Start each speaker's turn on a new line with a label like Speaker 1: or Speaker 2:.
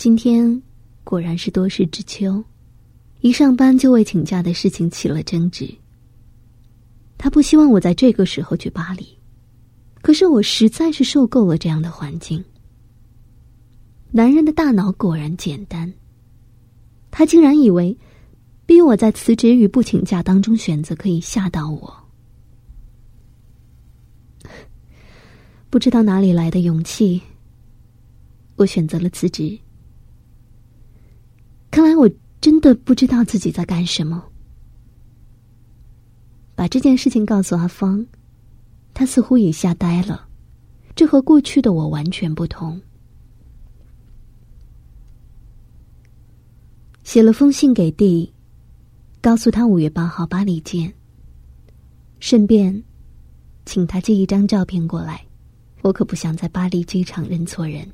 Speaker 1: 今天果然是多事之秋，一上班就为请假的事情起了争执。他不希望我在这个时候去巴黎，可是我实在是受够了这样的环境。男人的大脑果然简单，他竟然以为逼我在辞职与不请假当中选择，可以吓到我。不知道哪里来的勇气，我选择了辞职。看来我真的不知道自己在干什么。把这件事情告诉阿芳，他似乎也吓呆了。这和过去的我完全不同。写了封信给弟，告诉他五月八号巴黎见。顺便，请他寄一张照片过来。我可不想在巴黎机场认错人。